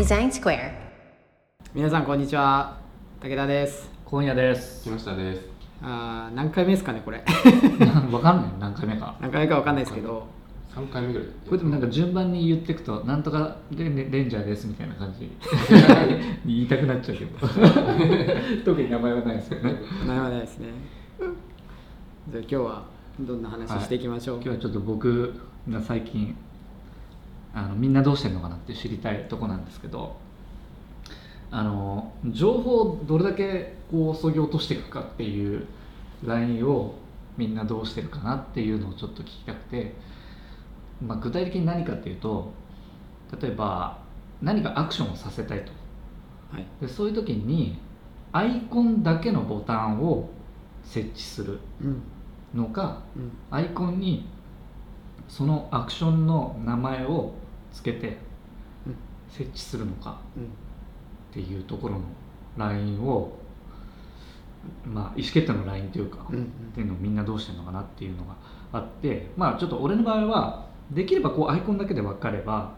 Design Square. 皆さんこんにちは。武田です。今夜です。木下です。あー何回目ですかねこれ。わかんない。何回目か。何回目かわかんないですけど。三回目ぐらい。これでもなんか順番に言っていくとなんとかレンレンジャーですみたいな感じ。言いたくなっちゃうけど。特に名前はないですよね。なるほどですね。じゃあ今日はどんな話していきましょう、今日はちょっと僕が最近あのみんなどうしてるのかなって知りたいとこなんですけどあの情報をどれだけこう削ぎ落としていくかっていうラインをみんなどうしてるかなっていうのをちょっと聞きたくて、まあ、具体的に何かっていうと例えば何かアクションをさせたいと。はい。でそういう時にアイコンだけのボタンを設置するうん。のかうん。アイコンにそのアクションの名前をつけてうん。設置するのかうん。っていうところのラインをまあ意思決定のラインというか、っていうのをみんなどうしてるのかなっていうのがあってまあちょっと俺の場合はできればこうアイコンだけで分かれば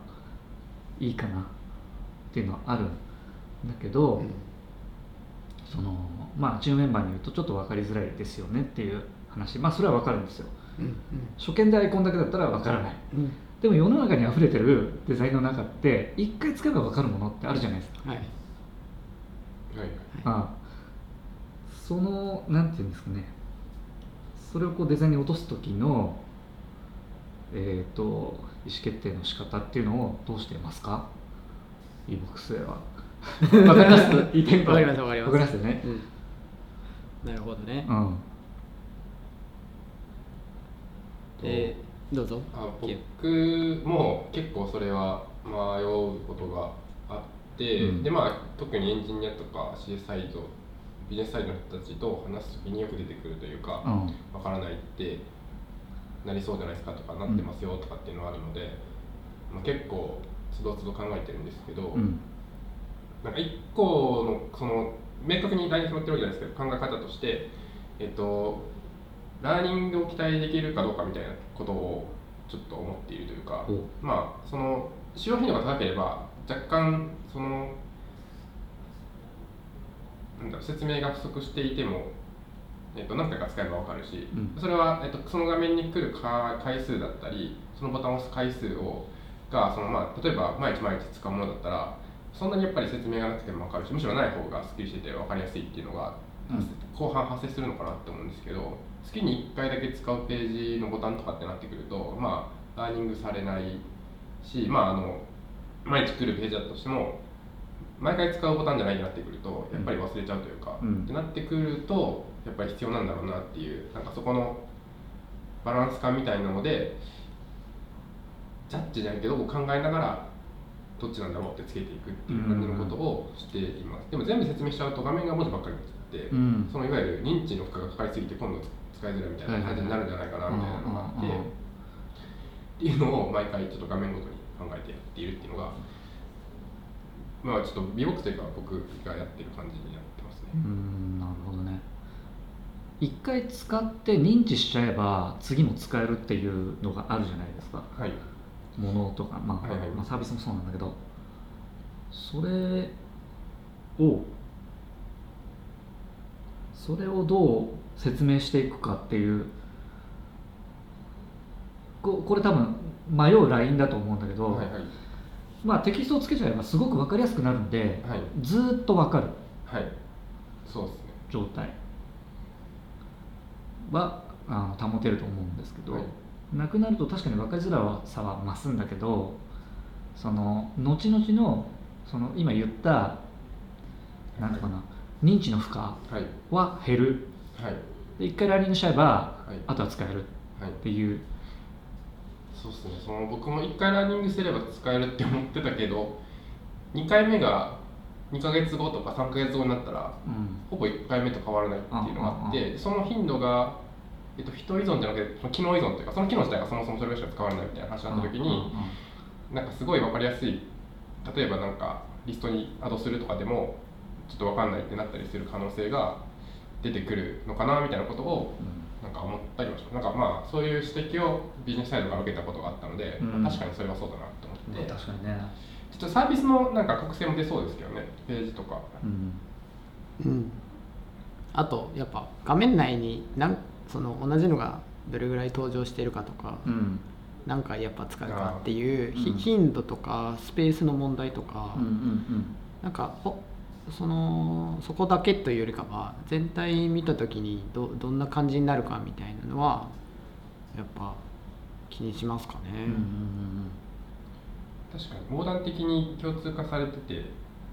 いいかなっていうのはあるんだけど、うん。そのまあチームメンバーに言うとちょっと分かりづらいですよねっていう話。まあそれは分かるんですよ。うん初見でアイコンだけだったら分からない。うん。でも世の中に溢れてるデザインの中って一回使えば分かるものってあるじゃないですか、はい。はい。ああ。そのなんていうんですかね。それをこうデザインに落とす時のえっ、と意思決定の仕方っていうのをどうしていますか？e ボックスでは。わかります？言いたいことわかりますわかります。わかりますよね。うん。なるほどね、うんえーどうぞ。あ僕も結構それは迷うことがあって、うん。でまあ特にエンジニアとか CS サイドビジネスサイドの人たちと話す時によく出てくるというか、うん。わからないってなりそうじゃないですかとかなってますよとかっていうのがあるので、まあ、結構つどつど考えてるんですけど、うん。なんか一個のその明確にライン決まってるわけじゃないですけど考え方として、えっと、ラーニングを期待できるかどうかみたいなことをちょっと思っているというかおまあその使用頻度が高ければ若干そのなんだ説明が不足していても、えっと、何回か使えば分かるし、うん。それは、えっと、その画面に来るか回数だったりそのボタンを押す回数をがその、まあ、例えば毎日毎日使うものだったらそんなにやっぱり説明がなくても分かるしむしろない方がすっきりしてて分かりやすいっていうのが、うん。後半発生するのかなって思うんですけど月に1回だけ使うページのボタンとかってなってくるとまあラーニングされないしまああの毎日来るページだとしても毎回使うボタンじゃないになってくるとやっぱり忘れちゃうというか、うん。ってなってくるとやっぱり必要なんだろうなっていうなんかそこのバランス感みたいなのでジャッジじゃないけど考えながらどっちなんだろうってつけていくっていう感じのことをしています、でも全部説明しちゃうと画面が文字ばっかりになっちゃって、うん。そのいわゆる認知の負荷がかかりすぎて今度使いづらいみたいな感じになるんじゃないかなみたいなのがあって、っていうのを毎回ちょっと画面ごとに考えてやっているっていうのがまあちょっとビボというか僕がやってる感じになってますね。う。んなるほどね。一回使って認知しちゃえば次も使えるっていうのがあるじゃないですか。はい。ものとか、まあはいはい。まあ、サービスもそうなんだけど。それをそれをどう説明していくかっていうここれ多分迷うラインだと思うんだけど、はいはい。まあテキストをつけちゃえばすごく分かりやすくなるんで、はい。ずーっと分かるはい。そうですね。状態はあの保てると思うんですけど、はいなくなると確かに分かりづらさは増すんだけどその後々のその今言ったなんていうかな認知の負荷は減るはい。で一回ラーニングしちゃえば、はい。あとは使えるはい。っ。ていう。そうですね。その僕も1回ランニングすれば使えるって思ってたけど、2回目が2ヶ月後とか3ヶ月後になったら、うん。ほぼ1回目と変わらないっていうのがあって、その頻度が、えっと、人依存じゃなくて、その機能依存というか、その機能自体がそもそもそれしか使われないみたいな話になった時に、なんかすごい分かりやすい、例えばなんかリストにアドするとかでも、ちょっと分かんないってなったりする可能性が出てくるのかなみたいなことをなんか思ったりもします。なんかまあそういう指摘をビジネスサイドから受けたことがあったので、うん。確かにそれはそうだなと思って、まあ確かにね。ちょっとサービスのなんか特性も出そうですけどねページとか。うん。うん。あとやっぱ画面内になんその同じのがどれぐらい登場してるかとか、うん。何回やっぱ使うかっていうひうん。頻度とかスペースの問題とか、うんうんなんかほそのそこだけというよりかは全体見た時にどどんな感じになるかみたいなのはやっぱ気にしますかね。うんうんうん確かに横断的に共通化されててっ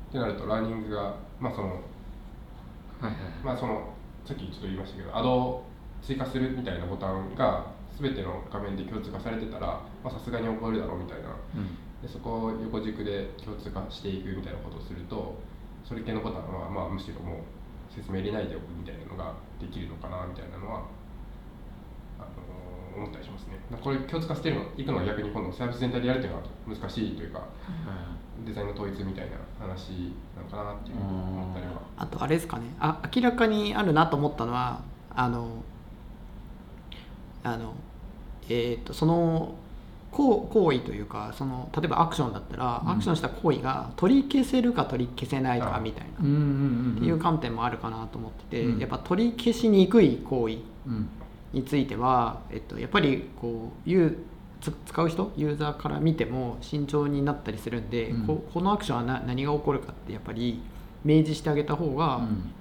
てなるとラーニングがまあそのはいはい。まあそのさっきちょっと言いましたけどアドを追加するみたいなボタンが全ての画面で共通化されてたらまあさすがに覚えるだろうみたいな。うん。でそこを横軸で共通化していくみたいなことをするとそれ系のボタンはまあむしろもう説明入れないでおくみたいなのができるのかなみたいなのはあの思ったりしますね。これ共通化してるのいくのは逆に今度サービス全体でやるっていうのは難しいというかデザインの統一みたいな話なのかなっていう思ったりは。あとあれですかね。あ明らかにあるなと思ったのはあのあのえー、とその行行為というかその例えばアクションだったら、うん。アクションした行為が取り消せるか取り消せないかあみたいな、うんうんうんっていう観点もあるかなと思ってて、うん。やっぱ取り消しにくい行為うん。については、えっと、やっぱりこうユーつ使う人ユーザーから見ても慎重になったりするんで、うん。ここのアクションはな何が起こるかってやっぱり明示してあげた方が、うん。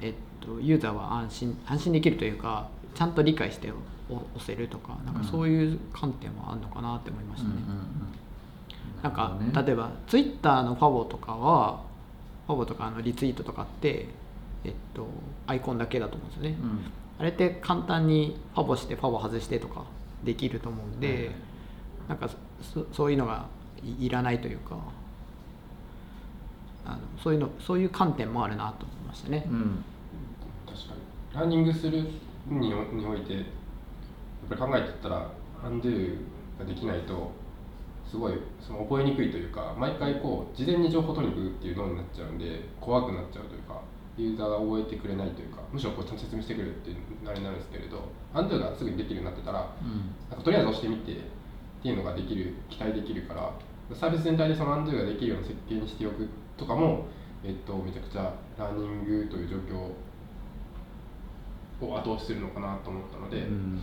えっと、ユーザーは安心安心できるというかちゃんと理解してお押せるとかなんかそういう観点もあるのかなって思いましたね。なんか、例えばツイッターのファボとかはファボとかあのリツイートとかって、えっと、アイコンだけだと思うんですよね。うん。あれって簡単にファボしてファボ外してとかできると思うんで、はいはい。なんかそそういうのがいいらないというかあのそういうのそういう観点もあるなと思いましたね。うん。確かに。ランニングするにおいてやっぱり考えてったらアンドゥができないとすごいその覚えにくいというか毎回こう事前に情報取りに行くっていうのになっちゃうんで怖くなっちゃうというかユーザーが覚えてくれないというかむしろこうちゃんと説明してくれるっていうあれになるんですけれどアンドゥがすぐにできるようになってたらうん。なんかとりあえず押してみてっていうのができる期待できるからサービス全体でそのアンドゥができるような設計にしておくとかも、えっと、めちゃくちゃラーニングという状況を後押しするのかなと思ったので、うん。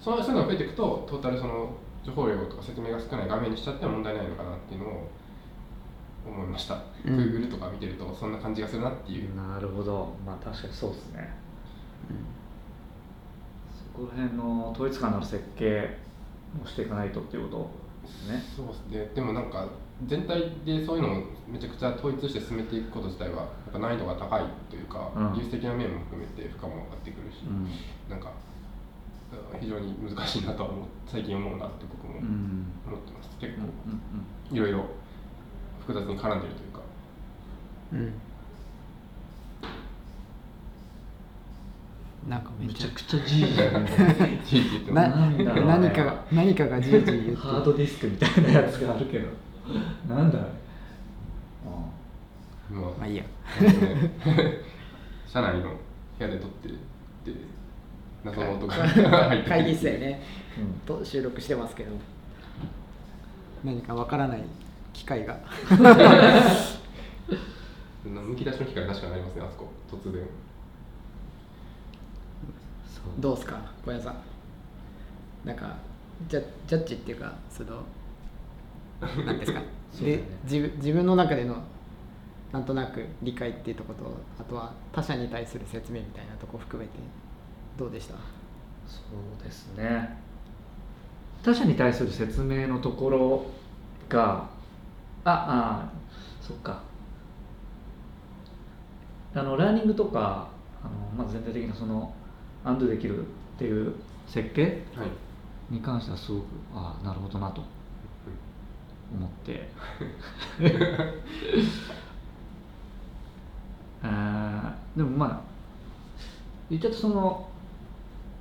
そうそういうのが増えていくとトータルその情報量とか説明が少ない画面にしちゃっても問題ないのかなっていうのを思いました、うん。Google とか見てるとそんな感じがするなっていう、なるほど。まあ確かにそうですね。そこら辺の統一感のある設計をしていかないとっていうことですね。そうですね。でもなんか全体でそういうのをめちゃくちゃ統一して進めていくこと自体はぱ難易度が高いというか、うん。技術的な面も含めて負荷も上がってくるし、うん。なんかうん非常に難しいなとは思う最近思うなって僕もうん。思ってます。結うんうん構いろいろ複雑に絡んでるというか。うん。なんかめっちゃくちゃじいじい 何かが何かがじいじい言ってハードディスクみたいなやつがあるけど。なんだあれまあ。まあいいや。社内の部屋で撮ってで謎の音が入って会議室でねうん。と収録してますけど何かわからない機会が。むき出しの機会確かにありますねあそこ突然。そう。どうすか小屋さん。なんかジャジャッジっていうかそのなんですか。そうだね。で自分自分の中でのなんとなく理解っていうとことあとは他者に対する説明みたいなとこ含めてどうでした？そうですね。他者に対する説明のところがああそっか。あのラーニングとかあの、まあ、全体的なそのアンドゥできるっていう設計はい。に関してはすごくああなるほどなと思って でもまあ言っちゃうとその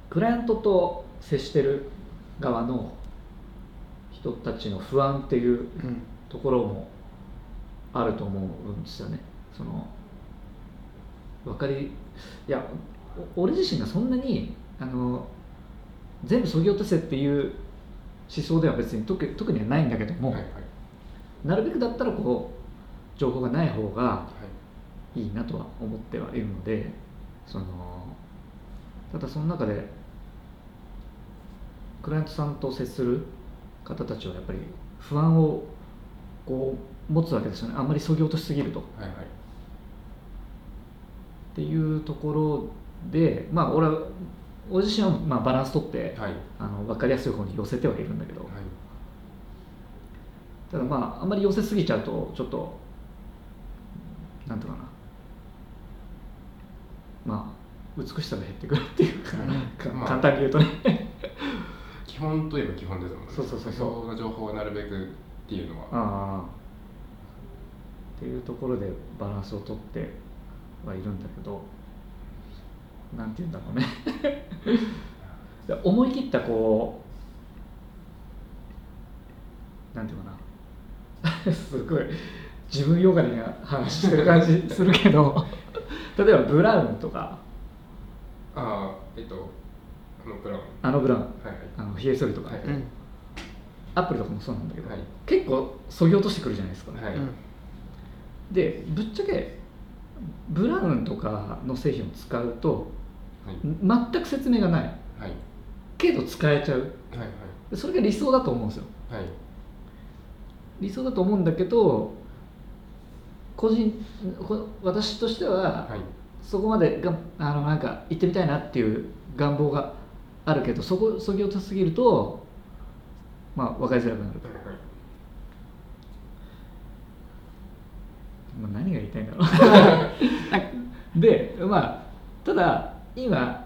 クライアントと接してる側の人たちの不安っていううん。ところもあると思うんですよね。その分かりいやお俺自身がそんなにああの全部そぎ落とせっていう思想では別に特特にはないんだけども、はいはい。なるべくだったらこう情報がない方がはいいいなとは思ってはいるのでそのただその中でクライアントさんと接する方たちはやっぱり不安をこう持つわけですよね。あんまりそぎ落としすぎると。はいはい。っていうところでまあ俺は俺自身はまあバランス取って、はい。あの分かりやすい方に寄せてはいるんだけど、はい。ただまああんまり寄せすぎちゃうとちょっとなんていうかなまあ美しさが減ってくるっていうか,、かまあ。簡単に言うとね。基本といえば基本ですもんね。そうそうそうそう。必要な情報をなるべくっていうのは。ああ。っていうところでバランスを取ってはいるんだけどなんて言うんだろうね。で思い切ったこうなんていうかな。すごい。自分よがりな話してる感じするけど例えばブラウンとか。ああえっとあのプラン。あのブラウン。はいはい。あのヒエソリとか、はいうん。アップルとかもそうなんだけど、はい。結構そぎ落としてくるじゃないですか、はい。うん。でぶっちゃけブラウンとかの製品を使うとはい。全く説明がない。はい。けど使えちゃう。はいでそれが理想だと思うんですよ。はいはい。理想だと思うんだけど個人こ私としてははい。そこまでがあのなんか行ってみたいなっていう願望があるけどそこそぎ落としすぎるとまあ分かりづらくなると、はいまあ、何が言いたいんだろう。でまあただ今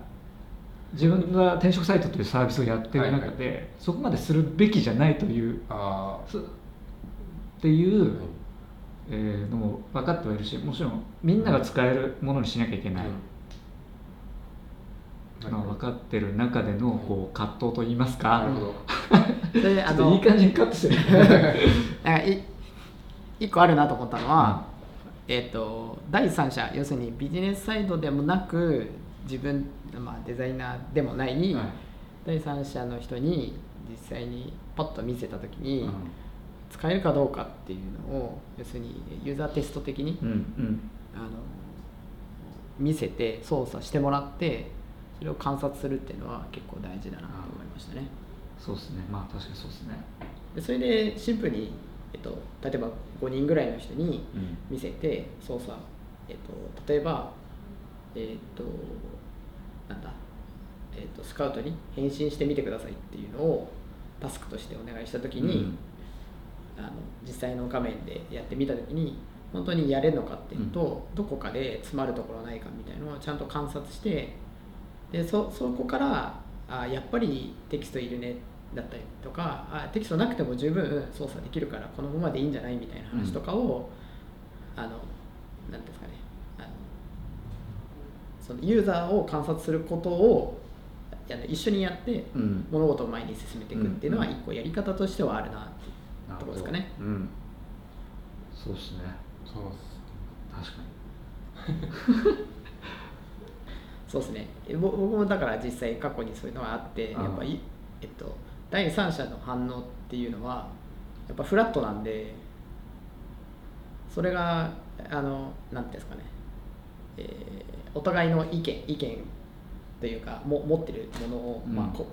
自分が転職サイトというサービスをやってる中で、そこまでするべきじゃないというあそっていう、あはいえーのも分かってはいるしもちろん。みん。なが使えるものにしなきゃいけない、はいまあ、分かってる中でのこう葛藤といいますか、なるほどであちょっといい感じにカットしてる一個あるなと思ったのは、えっと第三者要するにビジネスサイドでもなく自分、まあ、デザイナーでもない、はい第三者の人に実際にパッと見せた時に、うん。使えるかどうかっていうのを要するにユーザーテスト的に、うんうん。あの見せて操作してもらってそれを観察するっていうのは結構大事だなと思いましたね。そうですね。まあ確かにそうですね。でそれでシンプルに、えっと、例えば5人ぐらいの人にうん。見せて操作、えっと、例えばえっとなんだ、えっと、スカウトに返信してみてくださいっていうのをタスクとしてお願いした時に、あの実際の画面でやってみた時に本当にやれるのかっていうのと、どこかで詰まるところないかみたいなのをちゃんと観察してでそそこからあやっぱりテキストいるねだったりとかあテキストなくても十分操作できるからこのままでいいんじゃないみたいな話とかを、あのなんですかねあのそのユーザーを観察することをあの一緒にやってうん。物事を前に進めていくっていうのはうん一個やり方としてはあるなっていうところですかね。うん。そうですね。そうっす。確か そうですね。僕もだから実際過去にそういうのはあってやっぱり、えっと、第三者の反応っていうのはやっぱフラットなんでそれがあのなんていうんですかね、えーお互いの意見意見というかも持ってるものを、うん。まあこ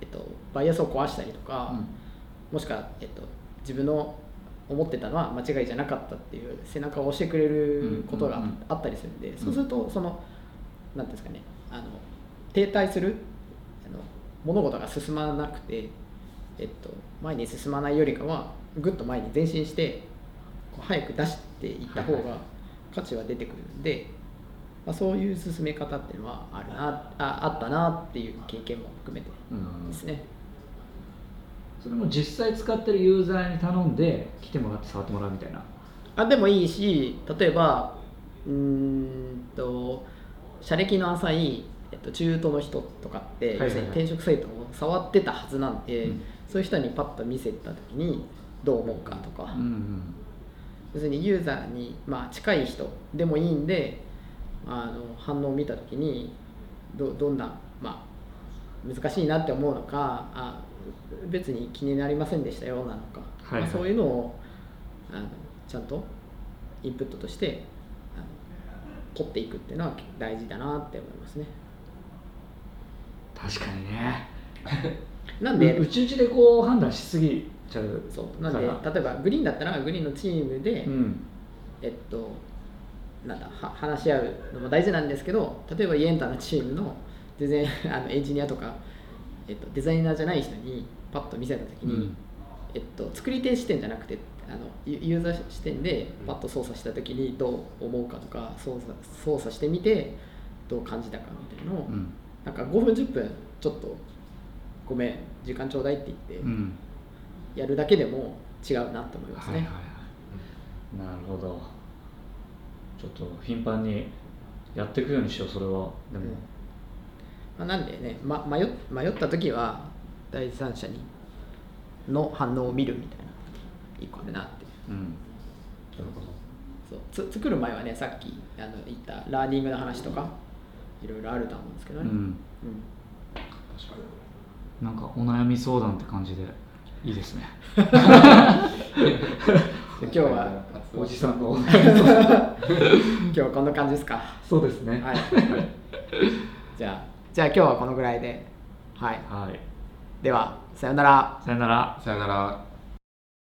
えっと、バイアスを壊したりとか、うんもしくは、えっと、自分の思ってたのは間違いじゃなかったっていう背中を押してくれることがうんうんうんあったりするんで、そうするとそのなんていうんですかねあの停滞するあの物事が進まなくて、えっと、前に進まないよりかはぐっと前に前進してこう早く出していった方はいが価値は出てくるんで、まあ、そういう進め方っていうのはあるなああったなっていう経験も含めてうんですね。それも実際使ってるユーザーに頼んで来てもらって触ってもらうみたいな。あでもいいし例えばうーんと社歴の浅い、えっと、中途の人とかって、はいはいはい。要するに転職サイトを触ってたはずなんで、うん。そういう人にパッと見せた時にどう思うかとか、うん。要するにユーザーに、まあ、近い人でもいいんであの反応を見た時にどどんなまあ難しいなって思うのかあ別に気になりませんでしたよなのか、はいはい。まあ、そういうのをあのちゃんとインプットとしてあの取っていくっていうのは大事だなって思いますね。確かにね。なんで、うちうちでこう判断しすぎちゃうそう。なんで例えばグリーンだったらグリーンのチームで、うん。えっとなんだは話し合うのも大事なんですけど例えばイエンタのチームの全然あのエンジニアとか、えっと、デザイナーじゃない人にパッと見せた時に、うん。えっと、作り手視点じゃなくてあのユユーザー視点でパッと操作した時にどう思うかとか操作操作してみてどう感じたかみたいなのを、うん。なんか5分10分ちょっとごめん時間ちょうだいって言ってうん。やるだけでも違うなって思いますね。はいはいはい。なるほど。ちょっと頻繁にやっていくようにしようそれは。でも、まあ、なんでね、ま、迷っ迷った時は第三者にの反応を見るみたいな一個あるなって。うん。なるほど。そう。つ作る前はねさっきあの言ったラーニングの話とかいろいろあると思うんですけどね、うん、うん。確かなんかお悩み相談って感じでいいですね。で今日はに おじさんの。今日はこんな感じですか？そうですね。はい。じゃあじゃあ今日はこのぐらいで。はい。はいではさようなら。さよなら。さよなら